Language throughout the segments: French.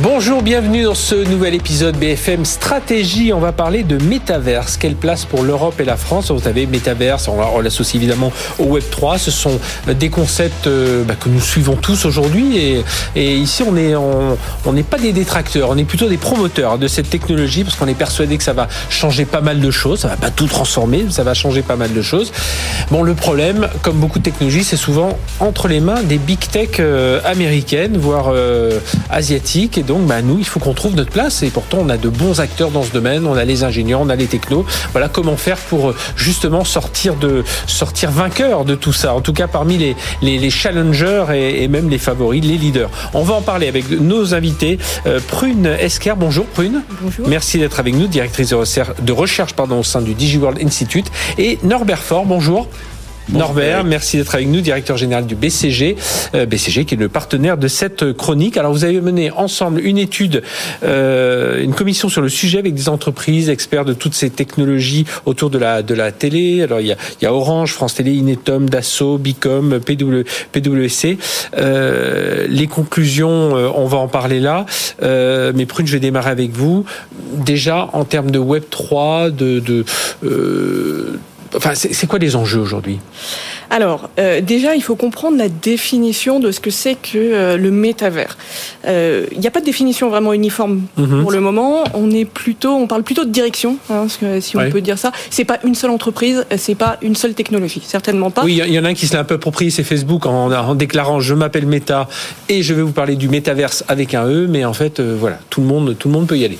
Bonjour, bienvenue dans ce nouvel épisode BFM Stratégie. On va parler de métaverse. Quelle place pour l'Europe et la France Vous savez, métaverse, on l'associe évidemment au Web 3. Ce sont des concepts euh, bah, que nous suivons tous aujourd'hui. Et, ici, on n'est on, n'est pas des détracteurs, on est plutôt des promoteurs de cette technologie parce qu'on est persuadé que ça va changer pas mal de choses. Ça va pas tout transformer, mais ça va changer pas mal de choses. Bon, le problème, comme beaucoup de technologies, c'est souvent entre les mains des big tech euh, américaines, voire euh, asiatiques donc, bah, nous, il faut qu'on trouve notre place. Et pourtant, on a de bons acteurs dans ce domaine. On a les ingénieurs, on a les technos. Voilà comment faire pour euh, justement sortir de sortir vainqueur de tout ça. En tout cas, parmi les, les, challengers et, même les favoris, les leaders. On va en parler avec nos invités. Euh, Prune Esquer, bonjour Prune. Bonjour. Merci d'être avec nous, directrice de recherche, de recherche pardon, au sein du DigiWorld Institute. Et Norbert Fort, bonjour. Norbert, merci d'être avec nous, directeur général du BCG, euh, BCG qui est le partenaire de cette chronique. Alors vous avez mené ensemble une étude, euh, une commission sur le sujet avec des entreprises, experts de toutes ces technologies autour de la de la télé. Alors il y a, il y a Orange, France Télé, Inetom, Dassault, Bicom, PW, PwC. Euh, les conclusions, euh, on va en parler là. Euh, mais Prune, je vais démarrer avec vous. Déjà en termes de Web 3, de, de euh, Enfin, c'est quoi les enjeux aujourd'hui? Alors, euh, déjà, il faut comprendre la définition de ce que c'est que euh, le métavers. Euh, il n'y a pas de définition vraiment uniforme mhm. pour le moment. On est plutôt, on parle plutôt de direction, hein, si on peut dire ça. C'est pas une seule entreprise, c'est pas une seule technologie, certainement pas. Oui, il y en a un qui se l'a un peu approprié, c'est Facebook, en, en, déclarant je m'appelle Meta et je vais vous parler du métaverse avec un E, mais en fait, voilà, tout le monde, tout le monde peut y aller.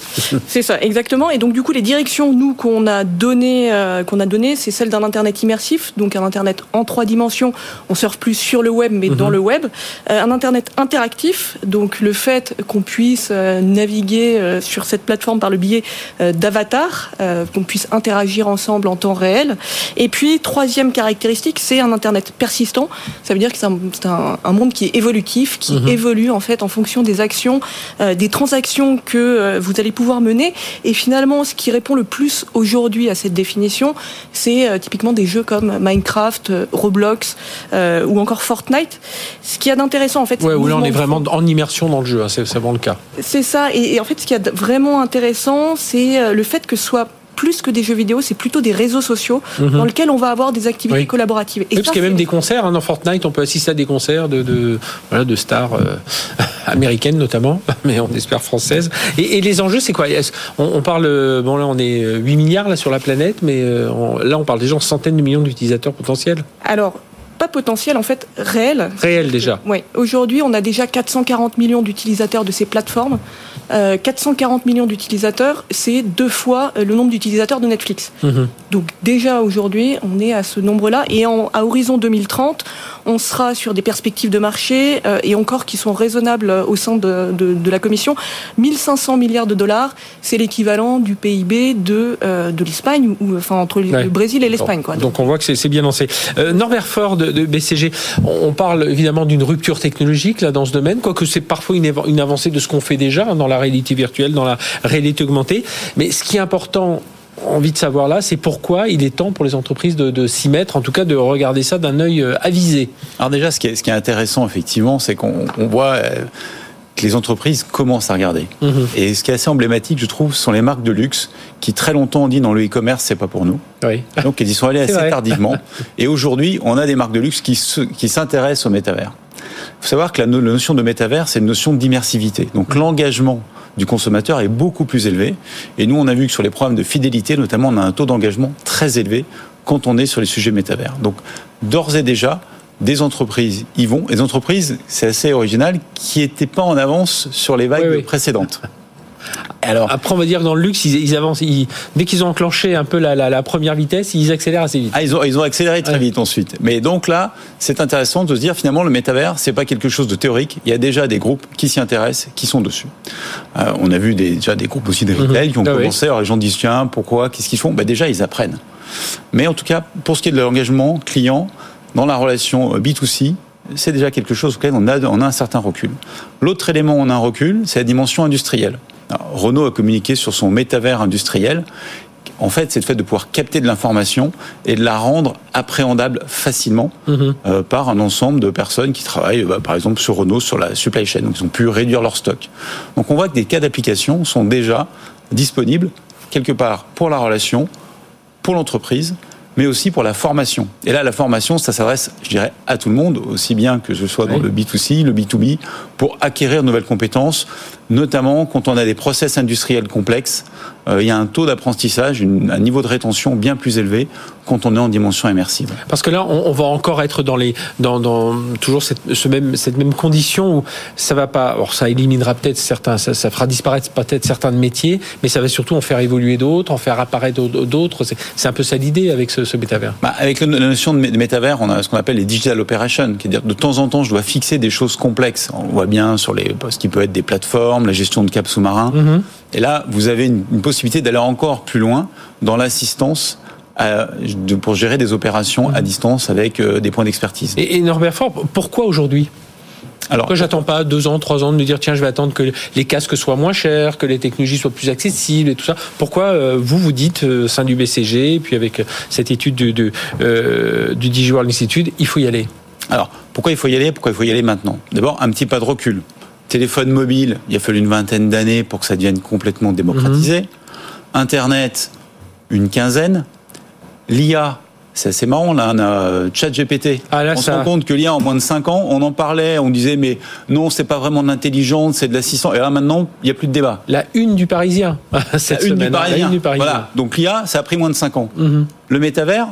c'est ça, exactement. Et donc du coup, les directions, nous, qu'on a donné, qu'on a donné, c'est celle d'un internet immersif, donc un internet en trois dimensions. On surfe plus sur le web, mais dans mhm. le web. Euh, un Internet interactif, donc le fait qu'on puisse euh, naviguer euh, sur cette plateforme par le biais d'avatars, qu'on puisse interagir ensemble en temps réel. Et puis, troisième caractéristique, c'est un Internet persistant. Ça veut dire que c'est un, monde qui est évolutif, qui mhm. évolue en fait en fonction des actions, des transactions que vous allez pouvoir mener. Et finalement, ce qui répond le plus aujourd'hui à cette définition, c'est typiquement des jeux comme Minecraft, Roblox euh, ou encore Fortnite. Ce qui a d'intéressant en fait. Ouais, où là on est vraiment en immersion dans le jeu, hein, c'est vraiment le cas. C'est ça, et, en fait ce qui est vraiment intéressant, c'est euh, le fait que ce soit plus que des jeux vidéo, c'est plutôt des réseaux sociaux mhm. dans lesquels on va avoir des activités collaboratives. Et parce qu'il y a même des concerts hein, dans Fortnite, on peut assister à des concerts de, de, voilà, de stars euh, américaines notamment, mais on espère françaises. Et, et les enjeux, c'est quoi? On, on, parle, bon là on est 8 milliards là sur la planète, mais là on parle déjà de centaines de millions d'utilisateurs potentiels. Alors pas potentiel, en fait réel. Réel déjà. Oui. Aujourd'hui, on a déjà 440 millions d'utilisateurs de ces plateformes. 440 euh, millions d'utilisateurs, c'est deux fois euh, le nombre d'utilisateurs de Netflix. Mhm. Donc déjà aujourd'hui, on est à ce nombre-là. Et en, à horizon 2030, on sera sur des perspectives de marché euh, et encore qui sont raisonnables au sein de, de, de la Commission. 1500 milliards de dollars, c'est l'équivalent du PIB de, de l'Espagne, ou enfin entre le Brésil et l'Espagne. Donc, donc on voit que c'est bien lancé. Norbert Ford de, BCG, on parle évidemment d'une rupture technologique là dans ce domaine, quoique c'est parfois une, avancée de ce qu'on fait déjà hein, dans la réalité virtuelle, dans la réalité augmentée. Mais ce qui est important envie de savoir là, c'est pourquoi il est temps pour les entreprises de, s'y mettre, en tout cas de regarder ça d'un œil euh, avisé. Alors déjà, ce qui est, ce qui est intéressant effectivement, c'est qu'on voit euh, que les entreprises commencent à regarder. Mhm. Et ce qui est assez emblématique, je trouve, sont les marques de luxe qui très longtemps ont dit dans le e-commerce, c'est pas pour nous. Oui. Donc ils y sont allés assez tardivement. Et aujourd'hui, on a des marques de luxe qui, qui s'intéressent au métavers. Il faut savoir que la notion de métavers, c'est une notion d'immersivité. Donc l'engagement du consommateur est beaucoup plus élevé. Et nous, on a vu que sur les programmes de fidélité, notamment, on a un taux d'engagement très élevé quand on est sur les sujets métavers. Donc, d'ores et déjà, des entreprises y vont. Et des entreprises, c'est assez original, qui n'étaient pas en avance sur les vagues précédentes. Alors, Après, on va dire dans le luxe, ils, avancent. dès qu'ils ont enclenché un peu la, première vitesse, ils accélèrent assez vite. Ah, ils ont, ils ont accéléré très vite ensuite. Mais donc là, c'est intéressant de se dire finalement le métavers, c'est pas quelque chose de théorique. Il y a déjà des groupes qui s'y intéressent, qui sont dessus. Euh, on a vu des, déjà des groupes aussi de retail qui ont ah commencé. Alors les gens disent tiens, pourquoi, qu'est-ce qu'ils font? Bah, déjà ils apprennent. Mais en tout cas, pour ce qui est de l'engagement client dans la relation B2C, c'est déjà quelque chose auquel on a, on a un certain recul. L'autre élément où on a un recul, c'est la dimension industrielle. Renault a communiqué sur son métavers industriel en fait, c'est le fait de pouvoir capter de l'information et de la rendre appréhendable facilement mhm. euh, par un ensemble de personnes qui travaillent, bah, par exemple, sur Renault, sur la supply chain. Donc, ils ont pu réduire leur stock. Donc, on voit que des cas d'application sont déjà disponibles quelque part pour la relation, pour l'entreprise, mais aussi pour la formation. Et là, la formation, ça s'adresse, je dirais, à tout le monde, aussi bien que ce soit dans le B2C, le B2B, pour acquérir de nouvelles compétences, notamment quand on a des process industriels complexes. Euh, il y a un taux d'apprentissage, un niveau de rétention bien plus élevé quand on est en dimension immersive. Parce que là, on, va encore être dans les, dans, dans toujours cette, ce même, cette même condition où ça va pas. Alors, ça éliminera peut-être certains, ça, ça fera disparaître peut-être certains métiers, mais ça va surtout en faire évoluer d'autres, en faire apparaître d'autres. C'est un peu ça l'idée avec ce, ce métavers. Bah, avec la notion de métavers, on a ce qu'on appelle les digital operations, qui est dire de temps en temps, je dois fixer des choses complexes. On voit bien sur les, ce qui peut être des plateformes, la gestion de caps sous-marins. Mm-hmm. Et là, vous avez une, une possibilité d'aller encore plus loin dans l'assistance pour gérer des opérations à distance avec euh, des points d'expertise. Et, Norbert Fort, pourquoi aujourd'hui? Alors, pourquoi j'attends pas deux ans, trois ans de me dire tiens je vais attendre que les casques soient moins chers, que les technologies soient plus accessibles et tout ça? Pourquoi euh, vous vous dites euh, sein du BCG puis avec cette étude du, du, du Digital Institute il faut y aller? Alors pourquoi il faut y aller? Pourquoi il faut y aller maintenant? D'abord un petit pas de recul. Téléphone mobile, il a fallu une vingtaine d'années pour que ça devienne complètement démocratisé. Mhm. Internet, une quinzaine. L'IA, c'est assez marrant, là, on a euh, ChatGPT. Ah, on se rend compte que l'IA, en moins de 5 ans, on en parlait, on disait, mais non, c'est pas vraiment de l'intelligence, c'est de l'assistant. Et là, maintenant, il n'y a plus de débat. La une du Parisien, cette la, une du Parisien. la une du Parisien. Voilà. Donc l'IA, ça a pris moins de 5 ans. Mhm. Le métavers,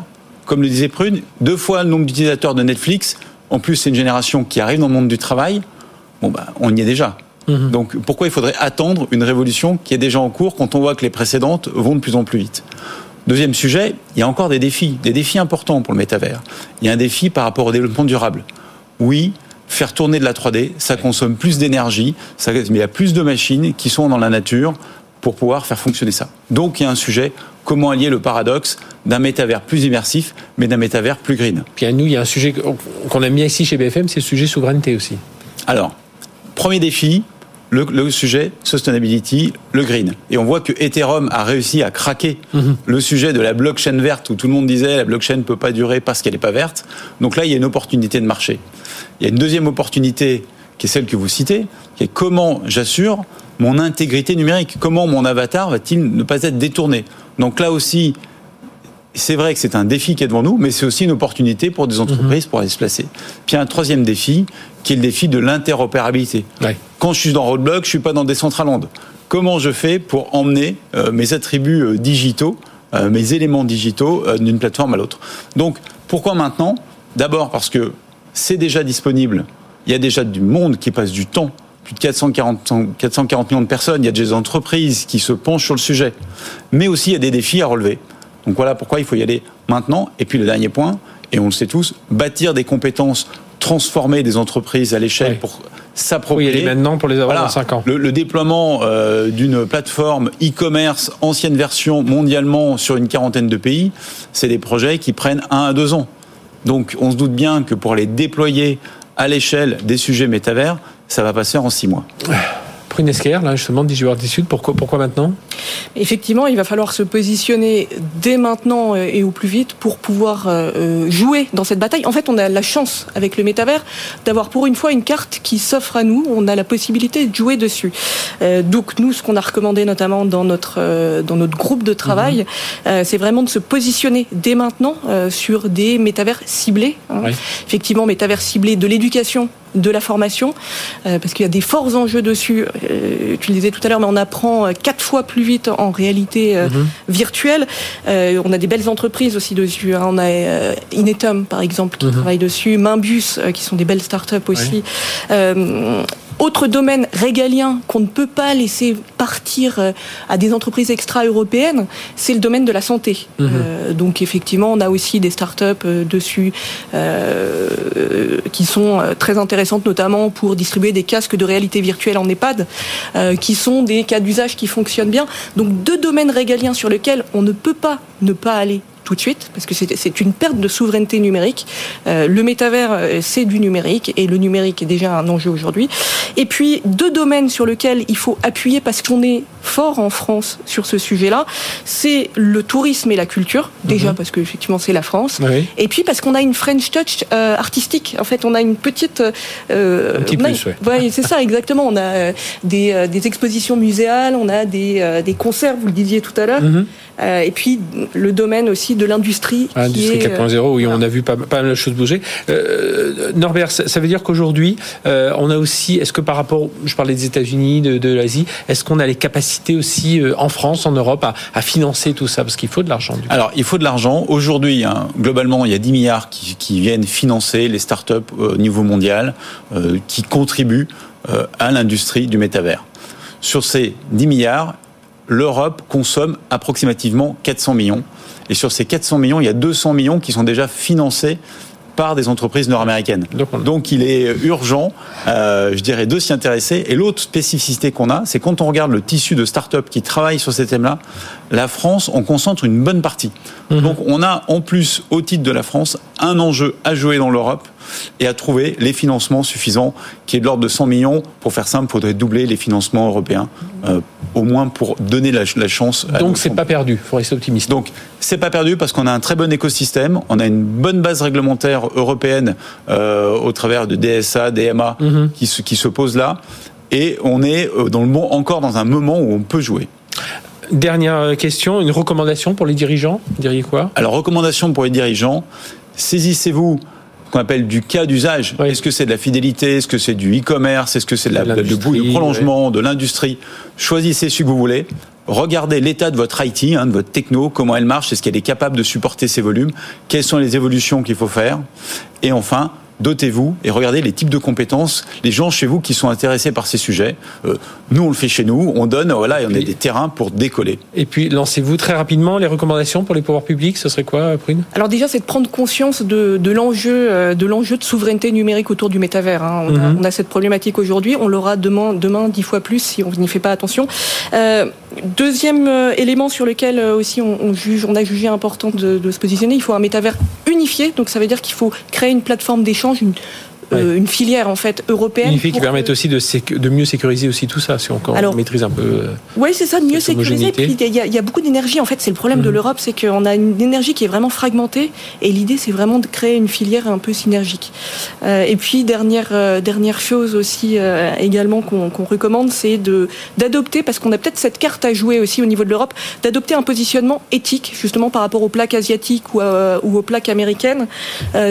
comme le disait Prune, deux fois le nombre d'utilisateurs de Netflix. En plus, c'est une génération qui arrive dans le monde du travail. Bon, bah, on y est déjà. Mhm. Donc pourquoi il faudrait attendre une révolution qui est déjà en cours quand on voit que les précédentes vont de plus en plus vite? Deuxième sujet, il y a encore des défis, des défis importants pour le métavers. Il y a un défi par rapport au développement durable. Oui, faire tourner de la 3D, ça consomme plus d'énergie, mais il y a plus de machines qui sont dans la nature pour pouvoir faire fonctionner ça. Donc il y a un sujet, comment allier le paradoxe d'un métavers plus immersif, mais d'un métavers plus green? Puis à nous, il y a un sujet qu'on aime bien ici chez BFM, c'est le sujet souveraineté aussi. Alors, premier défi, le, sujet sustainability, le green. Et on voit que Ethereum a réussi à craquer mhm. le sujet de la blockchain verte où tout le monde disait la blockchain ne peut pas durer parce qu'elle n'est pas verte. Donc là, il y a une opportunité de marché. Il y a une deuxième opportunité qui est celle que vous citez, qui est comment j'assure mon intégrité numérique, comment mon avatar va-t-il ne pas être détourné? Donc là aussi, c'est vrai que c'est un défi qui est devant nous, mais c'est aussi une opportunité pour des entreprises mhm. pour aller se placer. Puis un troisième défi, qui est le défi de l'interopérabilité. Quand je suis dans Roadblock, je suis pas dans Decentraland. Comment je fais pour emmener euh, mes attributs euh, digitaux, euh, mes éléments digitaux d'une plateforme à l'autre? Donc, pourquoi maintenant? D'abord parce que c'est déjà disponible. Il y a déjà du monde qui passe du temps plus de 440, 440 millions de personnes, il y a des entreprises qui se penchent sur le sujet. Mais aussi, il y a des défis à relever. Donc voilà pourquoi il faut y aller maintenant. Et puis le dernier point, et on le sait tous, bâtir des compétences, transformer des entreprises à l'échelle pour s'approprier. Oui, maintenant pour les avoir dans 5 ans. Le, déploiement euh, d'une plateforme e-commerce ancienne version mondialement sur une quarantaine de pays, c'est des projets qui prennent 1 à 2 ans. Donc on se doute bien que pour les déployer à l'échelle des sujets métavers, ça va passer en 6 mois. Prune Esquer, là justement, du Sud, pourquoi, pourquoi maintenant? Effectivement, il va falloir se positionner dès maintenant euh, et au plus vite pour pouvoir euh, euh, jouer dans cette bataille. En fait, on a la chance avec le métavers d'avoir pour une fois une carte qui s'offre à nous. On a la possibilité de jouer dessus. Donc nous, ce qu'on a recommandé notamment dans notre dans notre groupe de travail, mhm. c'est vraiment de se positionner dès maintenant sur des métavers ciblés. Hein. Effectivement, métavers ciblés de l'éducation de la formation, euh, parce qu'il y a des forts enjeux dessus. Euh, tu le disais tout à l'heure, mais on apprend euh, quatre fois plus vite en réalité mhm. virtuelle. on a des belles entreprises aussi dessus. Hein. On a Inetum, par exemple, qui mhm. travaille dessus, Mainbus, qui sont des belles startups aussi. Autre domaine régalien qu'on ne peut pas laisser partir euh, à des entreprises extra-européennes, c'est le domaine de la santé. Mhm. Euh, donc effectivement, on a aussi des start-up euh, dessus qui sont très intéressantes, notamment pour distribuer des casques de réalité virtuelle en EHPAD, qui sont des cas d'usage qui fonctionnent bien. Donc deux domaines régaliens sur lesquels on ne peut pas ne pas aller tout de suite, parce que c'est une perte de souveraineté numérique. Euh, le métavers, euh, c'est du numérique, et le numérique est déjà un enjeu aujourd'hui. Et puis, deux domaines sur lesquels il faut appuyer, parce qu'on est fort en France sur ce sujet-là, c'est le tourisme et la culture, déjà mhm. parce que effectivement c'est la France, et puis parce qu'on a une French touch euh, artistique. En fait, on a une petite... Euh, un petit plus, ouais. c'est ça, exactement. On a des, des, expositions muséales, on a des, des concerts, vous le disiez tout à l'heure. Mhm. Euh, et puis le domaine aussi de l'industrie. L'industrie 4.0, oui, on a vu pas, pas, mal de choses bouger. Euh, Norbert, ça, veut dire qu'aujourd'hui, euh, on a aussi, est-ce que par rapport, je parlais des États-Unis, de, de l'Asie, est-ce qu'on a les capacités aussi en France, en Europe, à, à financer tout ça? Parce qu'il faut de l'argent. Alors, il faut de l'argent. Aujourd'hui, hein, globalement, il y a 10 milliards qui, qui viennent financer les startups au niveau mondial, qui contribuent à l'industrie du métavers. Sur ces 10 milliards, l'Europe consomme approximativement 400 millions. Et sur ces 400 millions, il y a 200 millions qui sont déjà financés par des entreprises nord-américaines. Donc il est urgent, euh, je dirais, de s'y intéresser. Et l'autre spécificité qu'on a, c'est quand on regarde le tissu de start-up qui travaillent sur ces thèmes-là, la France, on concentre une bonne partie. Mhm. Donc on a en plus, au titre de la France, un enjeu à jouer dans l'Europe et à trouver les financements suffisants, qui est de l'ordre de 100 millions. Pour faire simple, il faudrait doubler les financements européens, euh, au moins pour donner la, chance. Donc c'est pas perdu, il faut rester optimiste. Donc c'est pas perdu parce qu'on a un très bon écosystème, on a une bonne base réglementaire européenne euh, au travers de DSA, DMA mhm. qui, se, qui se pose là, et on est euh, dans le, encore dans un moment où on peut jouer. Dernière question, une recommandation pour les dirigeants? Vous diriez quoi? Alors, recommandation pour les dirigeants, saisissez-vous qu'on appelle du cas d'usage. Est-ce que c'est de la fidélité? Est-ce que c'est du e-commerce? Est-ce que c'est de la, du prolongement de l'industrie? Choisissez ce que vous voulez. Regardez l'état de votre IT, hein, de votre techno, comment elle marche, est-ce qu'elle est capable de supporter ces volumes, quelles sont les évolutions qu'il faut faire. Et enfin, dotez-vous et regardez les types de compétences, les gens chez vous qui sont intéressés par ces sujets. Euh, nous, on le fait chez nous, on donne, voilà, et on a des terrains pour décoller. Et puis, lancez-vous très rapidement les recommandations pour les pouvoirs publics, ce serait quoi, Prune? Alors déjà, c'est de prendre conscience de, l'enjeu, euh, de l'enjeu de souveraineté numérique autour du métavers. Hein. Mhm. On, a, cette problématique aujourd'hui, on l'aura demain, demain dix fois plus si on n'y fait pas attention. Euh, deuxième élément sur lequel aussi on, juge, on a jugé important de, de se positionner, il faut un métavers unifié. Donc ça veut dire qu'il faut créer une plateforme d'échange une, euh, une filière en fait européenne. Unifiée qui permette aussi de, de, mieux sécuriser aussi tout ça, si on, on maîtrise un peu. Euh, oui, c'est ça, de mieux sécuriser. Puis il y, a beaucoup d'énergie. En fait, c'est le problème de mhm. l'Europe, c'est qu'on a une énergie qui est vraiment fragmentée, et l'idée, c'est vraiment de créer une filière un peu synergique. Euh, et puis dernière dernière chose aussi également qu'on recommande, c'est de d'adopter, parce qu'on a peut-être cette carte à jouer aussi au niveau de l'Europe, d'adopter un positionnement éthique justement par rapport aux plaques asiatiques ou, ou aux plaques américaines.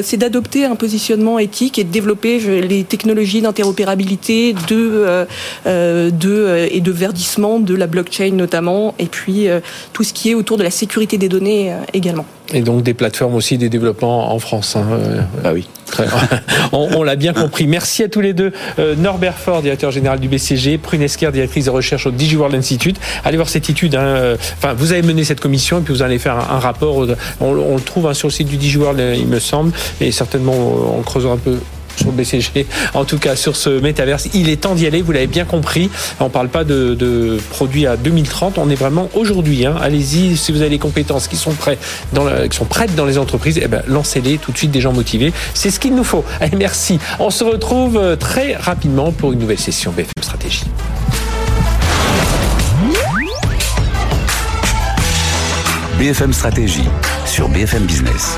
c'est d'adopter un positionnement éthique et de développer les technologies d'interopérabilité, de, euh, euh, de, euh, et de verdissement de la blockchain notamment, et puis tout ce qui est autour de la sécurité des données également. Et donc des plateformes aussi, des développements en France. Hein, ah oui. on, l'a bien compris. Merci à tous les deux. Norbert Fort, directeur général du BCG, Prune Esquer, directrice de recherche au DigiWorld Institute. Allez voir cette étude. Hein, enfin, vous avez mené cette commission et puis vous allez faire un, rapport. On, le trouve hein, sur le site du DigiWorld, il me semble, et certainement on creusera un peu sur le BCG, en tout cas sur ce métaverse. Il est temps d'y aller, vous l'avez bien compris. On ne parle pas de, produits à 2030, on est vraiment aujourd'hui. Hein. Allez-y, si vous avez les compétences qui sont, prêtes dans qui sont prêtes dans les entreprises, eh ben, lancez-les tout de suite, des gens motivés. C'est ce qu'il nous faut. Allez, merci. On se retrouve euh, très rapidement pour une nouvelle session BFM Stratégie. BFM Stratégie sur BFM Business.